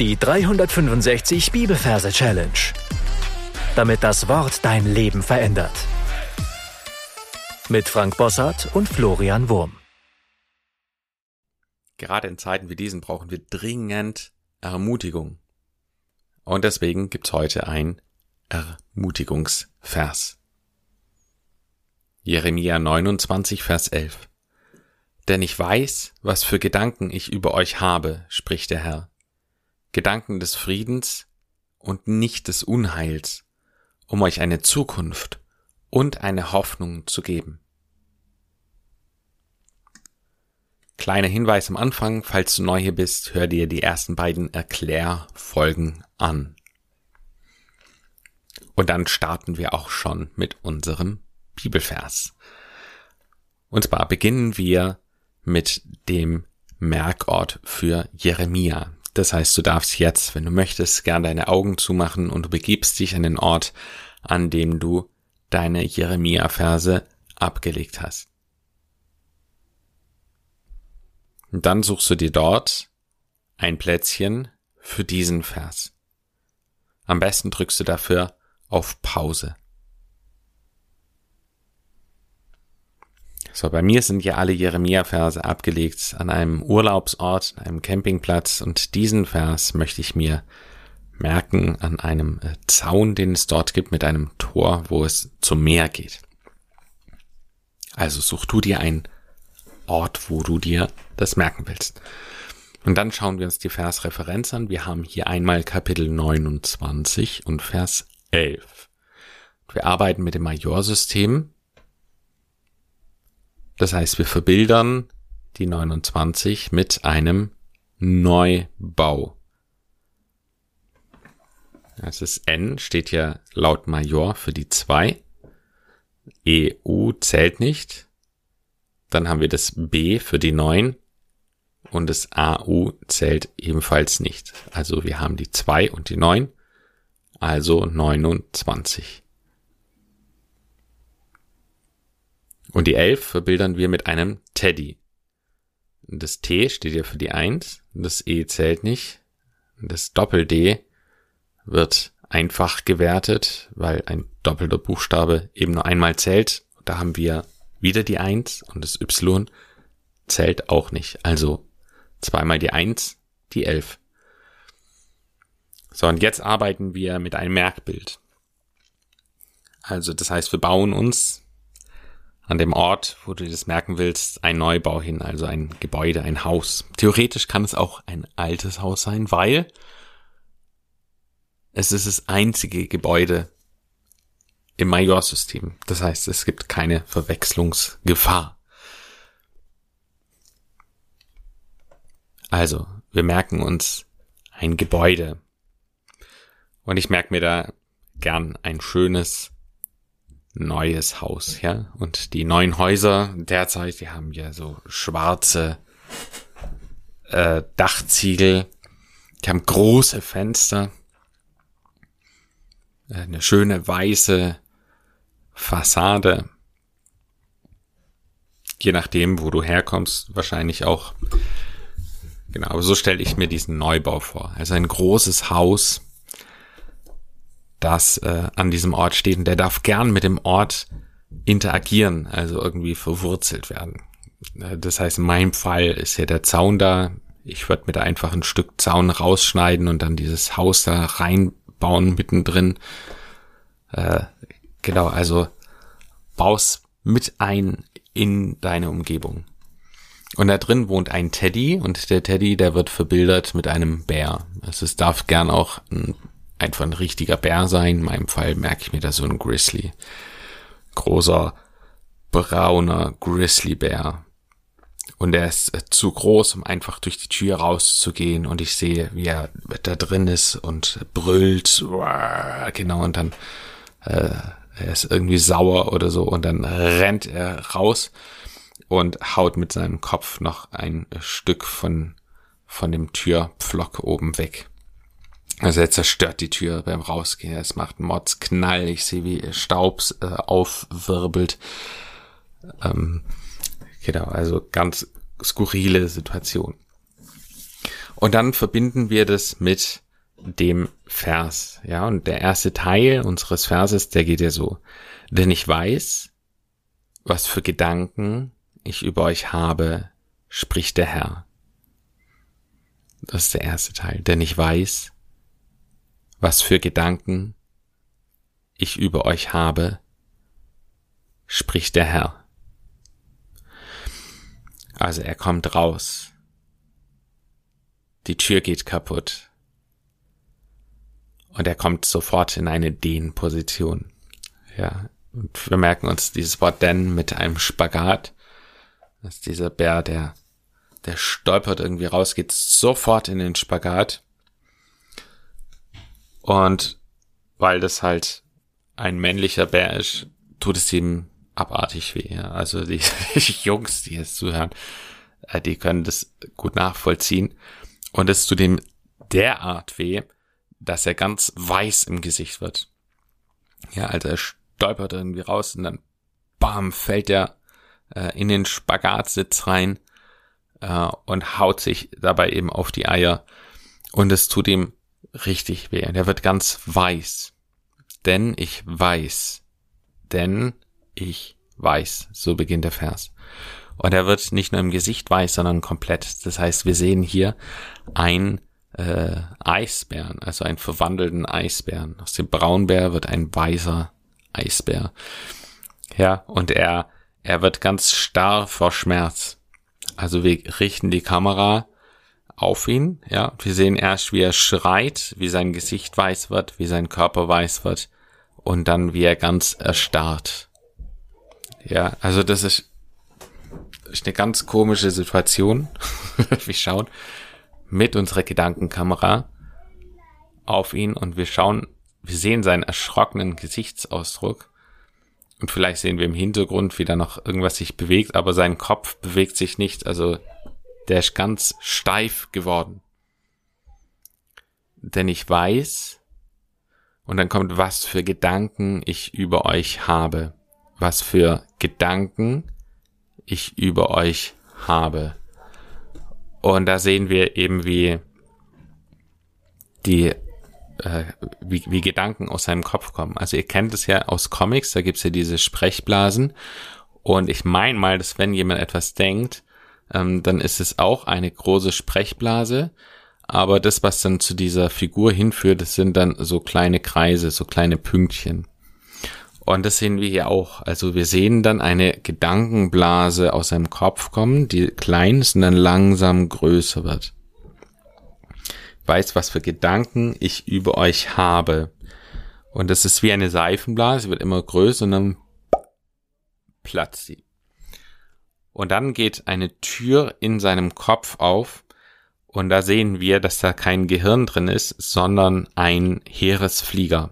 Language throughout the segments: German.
Die 365 Bibelverse Challenge. Damit das Wort dein Leben verändert. Mit Frank Bossart und Florian Wurm. Gerade in Zeiten wie diesen brauchen wir dringend Ermutigung. Und deswegen gibt's heute ein Ermutigungsvers. Jeremia 29, Vers 11. Denn ich weiß, was für Gedanken ich über euch habe, spricht der Herr Gedanken des Friedens und nicht des Unheils, um euch eine Zukunft und eine Hoffnung zu geben. Kleiner Hinweis am Anfang, falls du neu hier bist, hör dir die ersten beiden Erklärfolgen an. Und dann starten wir auch schon mit unserem Bibelvers. Und zwar beginnen wir mit dem Merkort für Jeremia. Das heißt, du darfst jetzt, wenn du möchtest, gern deine Augen zumachen und du begibst dich an den Ort, an dem du deine Jeremia-Verse abgelegt hast. Und dann suchst du dir dort ein Plätzchen für diesen Vers. Am besten drückst du dafür auf Pause. So, bei mir sind ja alle Jeremia-Verse abgelegt an einem Urlaubsort, einem Campingplatz und diesen Vers möchte ich mir merken an einem äh, Zaun, den es dort gibt mit einem Tor, wo es zum Meer geht. Also such du dir einen Ort, wo du dir das merken willst. Und dann schauen wir uns die Versreferenz an. Wir haben hier einmal Kapitel 29 und Vers 11. Wir arbeiten mit dem Majorsystem das heißt, wir verbildern die 29 mit einem Neubau. Das ist N, steht ja laut Major für die 2. EU zählt nicht. Dann haben wir das B für die 9 und das AU zählt ebenfalls nicht. Also wir haben die 2 und die 9, also 29. Und die 11 verbildern wir mit einem Teddy. Das T steht ja für die 1, das E zählt nicht. Das Doppel-D wird einfach gewertet, weil ein doppelter Buchstabe eben nur einmal zählt. Da haben wir wieder die 1 und das Y zählt auch nicht. Also zweimal die 1, die 11. So, und jetzt arbeiten wir mit einem Merkbild. Also das heißt, wir bauen uns an dem Ort, wo du das merken willst, ein Neubau hin, also ein Gebäude, ein Haus. Theoretisch kann es auch ein altes Haus sein, weil es ist das einzige Gebäude im Majorsystem. Das heißt, es gibt keine Verwechslungsgefahr. Also, wir merken uns ein Gebäude. Und ich merke mir da gern ein schönes neues Haus, ja. Und die neuen Häuser derzeit, die haben ja so schwarze äh, Dachziegel, die haben große Fenster, äh, eine schöne weiße Fassade. Je nachdem, wo du herkommst, wahrscheinlich auch. Genau, aber so stelle ich mir diesen Neubau vor. Also ein großes Haus das äh, an diesem Ort steht und der darf gern mit dem Ort interagieren, also irgendwie verwurzelt werden. Äh, das heißt, in meinem Fall ist ja der Zaun da. Ich würde mir da einfach ein Stück Zaun rausschneiden und dann dieses Haus da reinbauen mittendrin. Äh, genau, also baust mit ein in deine Umgebung. Und da drin wohnt ein Teddy und der Teddy, der wird verbildert mit einem Bär. Also es darf gern auch ein einfach ein richtiger Bär sein. In meinem Fall merke ich mir da so ein Grizzly. Großer, brauner Grizzlybär. Und er ist äh, zu groß, um einfach durch die Tür rauszugehen. Und ich sehe, wie er da drin ist und brüllt. Genau, und dann äh, er ist irgendwie sauer oder so. Und dann rennt er raus und haut mit seinem Kopf noch ein Stück von, von dem Türpflock oben weg. Also er zerstört die Tür beim Rausgehen. Es macht Mods Knall. Ich sehe, wie Staub äh, aufwirbelt. Ähm, genau, also ganz skurrile Situation. Und dann verbinden wir das mit dem Vers. Ja, und der erste Teil unseres Verses, der geht ja so. Denn ich weiß, was für Gedanken ich über euch habe, spricht der Herr. Das ist der erste Teil. Denn ich weiß, was für Gedanken ich über euch habe, spricht der Herr. Also er kommt raus. Die Tür geht kaputt. Und er kommt sofort in eine Dehnposition. Ja. Und wir merken uns dieses Wort denn mit einem Spagat. Das ist dieser Bär, der, der stolpert irgendwie raus, geht sofort in den Spagat. Und weil das halt ein männlicher Bär ist, tut es ihm abartig weh. Ja. Also die, die Jungs, die jetzt zuhören, äh, die können das gut nachvollziehen. Und es tut ihm derart weh, dass er ganz weiß im Gesicht wird. Ja, also er stolpert irgendwie raus und dann bam, fällt er äh, in den Spagatsitz rein äh, und haut sich dabei eben auf die Eier. Und es tut ihm richtig weh. Und er wird ganz weiß. Denn ich weiß. Denn ich weiß. So beginnt der Vers. Und er wird nicht nur im Gesicht weiß, sondern komplett. Das heißt, wir sehen hier ein äh, Eisbären, also einen verwandelten Eisbären. Aus dem Braunbär wird ein weißer Eisbär. Ja, und er, er wird ganz starr vor Schmerz. Also wir richten die Kamera auf ihn, ja. Wir sehen erst, wie er schreit, wie sein Gesicht weiß wird, wie sein Körper weiß wird und dann wie er ganz erstarrt. Ja, also das ist, ist eine ganz komische Situation. wir schauen mit unserer Gedankenkamera auf ihn und wir schauen, wir sehen seinen erschrockenen Gesichtsausdruck und vielleicht sehen wir im Hintergrund, wie da noch irgendwas sich bewegt, aber sein Kopf bewegt sich nicht, also der ist ganz steif geworden. Denn ich weiß, und dann kommt, was für Gedanken ich über euch habe. Was für Gedanken ich über euch habe. Und da sehen wir eben, wie die äh, wie, wie Gedanken aus seinem Kopf kommen. Also ihr kennt es ja aus Comics, da gibt's ja diese Sprechblasen. Und ich meine mal, dass wenn jemand etwas denkt, ähm, dann ist es auch eine große Sprechblase. Aber das, was dann zu dieser Figur hinführt, das sind dann so kleine Kreise, so kleine Pünktchen. Und das sehen wir hier auch. Also wir sehen dann eine Gedankenblase aus seinem Kopf kommen, die klein ist und dann langsam größer wird. Weiß, was für Gedanken ich über euch habe. Und das ist wie eine Seifenblase, wird immer größer und dann platzt sie. Und dann geht eine Tür in seinem Kopf auf und da sehen wir, dass da kein Gehirn drin ist, sondern ein Heeresflieger.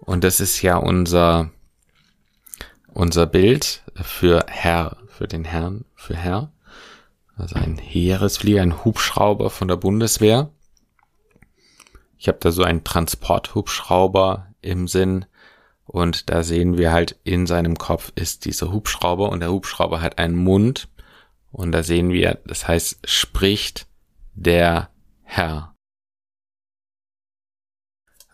Und das ist ja unser, unser Bild für Herr, für den Herrn, für Herr. Also ein Heeresflieger, ein Hubschrauber von der Bundeswehr. Ich habe da so einen Transporthubschrauber im Sinn. Und da sehen wir halt, in seinem Kopf ist dieser Hubschrauber und der Hubschrauber hat einen Mund. Und da sehen wir, das heißt, spricht der Herr.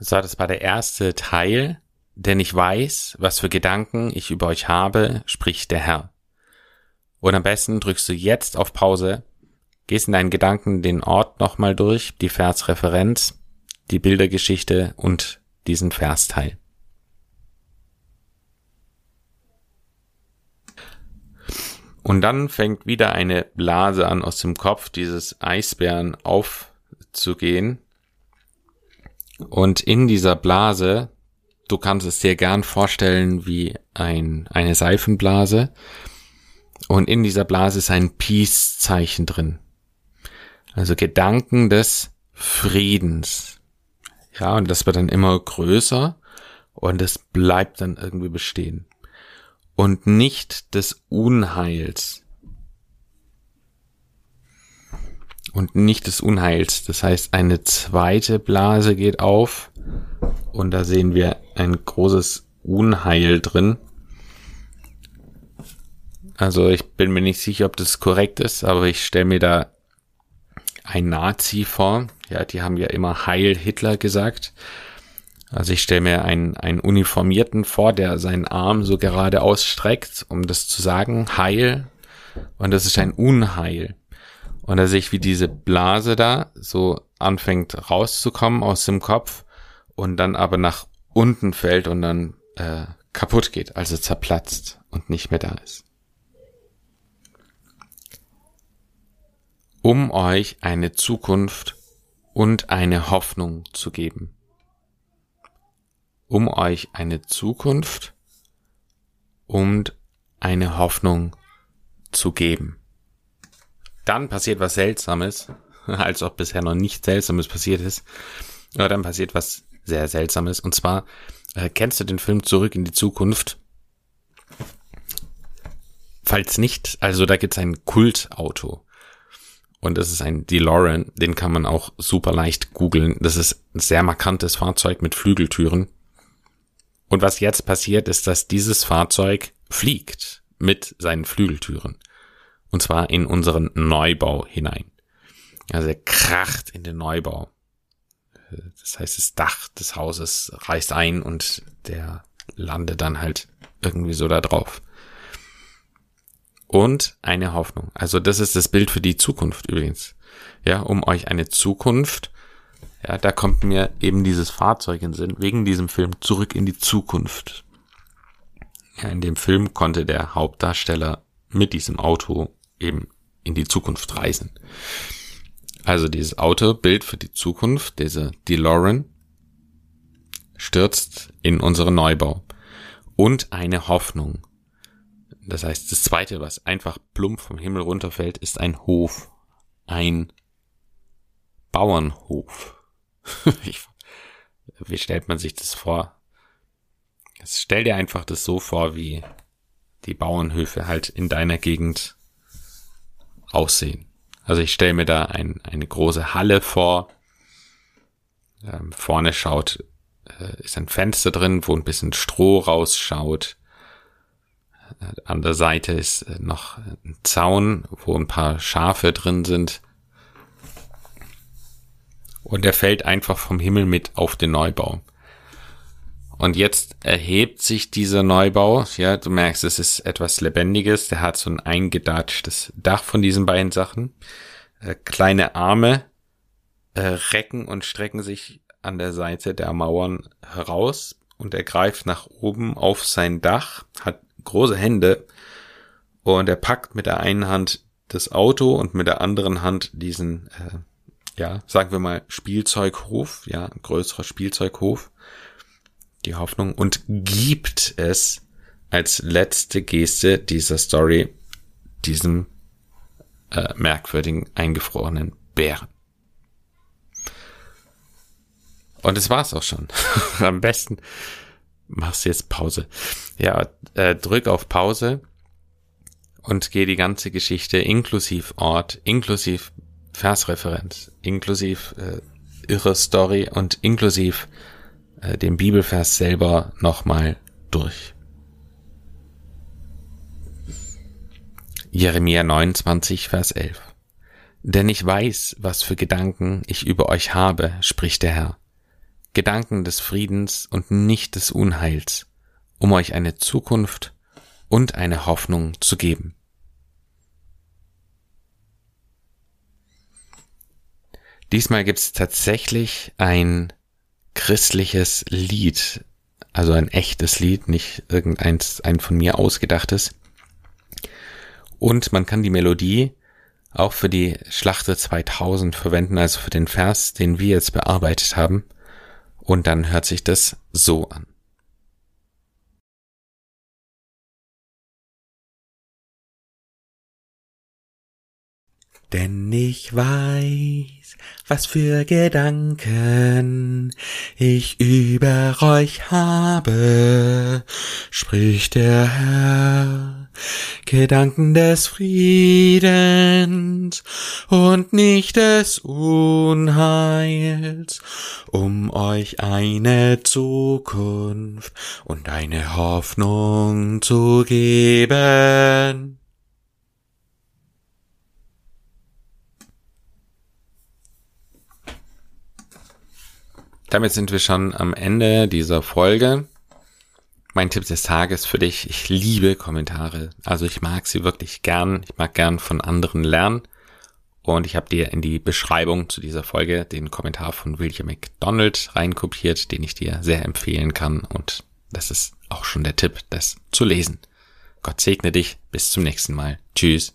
So, das war der erste Teil, denn ich weiß, was für Gedanken ich über euch habe, spricht der Herr. Und am besten drückst du jetzt auf Pause, gehst in deinen Gedanken den Ort nochmal durch, die Versreferenz, die Bildergeschichte und diesen Versteil. Und dann fängt wieder eine Blase an aus dem Kopf dieses Eisbären aufzugehen und in dieser Blase, du kannst es dir gern vorstellen wie ein, eine Seifenblase. Und in dieser Blase ist ein Peace-Zeichen drin. Also Gedanken des Friedens. Ja, und das wird dann immer größer und es bleibt dann irgendwie bestehen. Und nicht des Unheils. und nicht des Unheils. Das heißt, eine zweite Blase geht auf und da sehen wir ein großes Unheil drin. Also ich bin mir nicht sicher, ob das korrekt ist, aber ich stelle mir da ein Nazi vor. Ja, die haben ja immer Heil Hitler gesagt. Also ich stelle mir einen, einen Uniformierten vor, der seinen Arm so gerade ausstreckt, um das zu sagen, Heil. Und das ist ein Unheil. Und da sehe ich, wie diese Blase da so anfängt rauszukommen aus dem Kopf und dann aber nach unten fällt und dann äh, kaputt geht, also zerplatzt und nicht mehr da ist. Um euch eine Zukunft und eine Hoffnung zu geben. Um euch eine Zukunft und eine Hoffnung zu geben. Dann passiert was Seltsames, als ob bisher noch nichts Seltsames passiert ist. Aber dann passiert was sehr Seltsames. Und zwar, äh, kennst du den Film Zurück in die Zukunft? Falls nicht, also da gibt's ein Kultauto. Und das ist ein DeLorean, den kann man auch super leicht googeln. Das ist ein sehr markantes Fahrzeug mit Flügeltüren. Und was jetzt passiert, ist, dass dieses Fahrzeug fliegt mit seinen Flügeltüren. Und zwar in unseren Neubau hinein. Also er kracht in den Neubau. Das heißt, das Dach des Hauses reißt ein und der landet dann halt irgendwie so da drauf. Und eine Hoffnung. Also das ist das Bild für die Zukunft übrigens. Ja, um euch eine Zukunft, ja, da kommt mir eben dieses Fahrzeug in Sinn, wegen diesem Film zurück in die Zukunft. Ja, in dem Film konnte der Hauptdarsteller mit diesem Auto eben in die Zukunft reisen. Also dieses Autobild für die Zukunft, diese DeLorean, stürzt in unseren Neubau. Und eine Hoffnung. Das heißt, das zweite, was einfach plump vom Himmel runterfällt, ist ein Hof. Ein Bauernhof. wie stellt man sich das vor? Stell dir einfach das so vor, wie die Bauernhöfe halt in deiner Gegend aussehen. Also ich stelle mir da ein, eine große Halle vor. Ähm, vorne schaut, äh, ist ein Fenster drin, wo ein bisschen Stroh rausschaut. An der Seite ist äh, noch ein Zaun, wo ein paar Schafe drin sind. Und er fällt einfach vom Himmel mit auf den Neubau. Und jetzt erhebt sich dieser Neubau. Ja, du merkst, es ist etwas Lebendiges. Der hat so ein eingedatschtes Dach von diesen beiden Sachen. Äh, kleine Arme äh, recken und strecken sich an der Seite der Mauern heraus und er greift nach oben auf sein Dach, hat große Hände und er packt mit der einen Hand das Auto und mit der anderen Hand diesen, äh, ja, sagen wir mal Spielzeughof, ja, ein größerer Spielzeughof die Hoffnung und gibt es als letzte Geste dieser Story diesem äh, merkwürdigen eingefrorenen Bären. Und es war's auch schon. Am besten machst du jetzt Pause. Ja, äh, drück auf Pause und geh die ganze Geschichte inklusiv Ort, inklusiv Versreferenz, inklusiv äh, irre Story und inklusiv äh, den Bibelvers selber nochmal durch. Jeremia 29, Vers 11. Denn ich weiß, was für Gedanken ich über euch habe, spricht der Herr. Gedanken des Friedens und nicht des Unheils, um euch eine Zukunft und eine Hoffnung zu geben. Diesmal gibt es tatsächlich ein christliches Lied, also ein echtes Lied, nicht irgendeins ein von mir ausgedachtes. Und man kann die Melodie auch für die Schlachte 2000 verwenden, also für den Vers, den wir jetzt bearbeitet haben. Und dann hört sich das so an. Denn ich weiß, was für Gedanken ich über euch habe, spricht der Herr. Gedanken des Friedens und nicht des Unheils, um euch eine Zukunft und eine Hoffnung zu geben. Damit sind wir schon am Ende dieser Folge. Mein Tipp des Tages für dich, ich liebe Kommentare. Also ich mag sie wirklich gern. Ich mag gern von anderen lernen. Und ich habe dir in die Beschreibung zu dieser Folge den Kommentar von William McDonald reinkopiert, den ich dir sehr empfehlen kann. Und das ist auch schon der Tipp, das zu lesen. Gott segne dich. Bis zum nächsten Mal. Tschüss.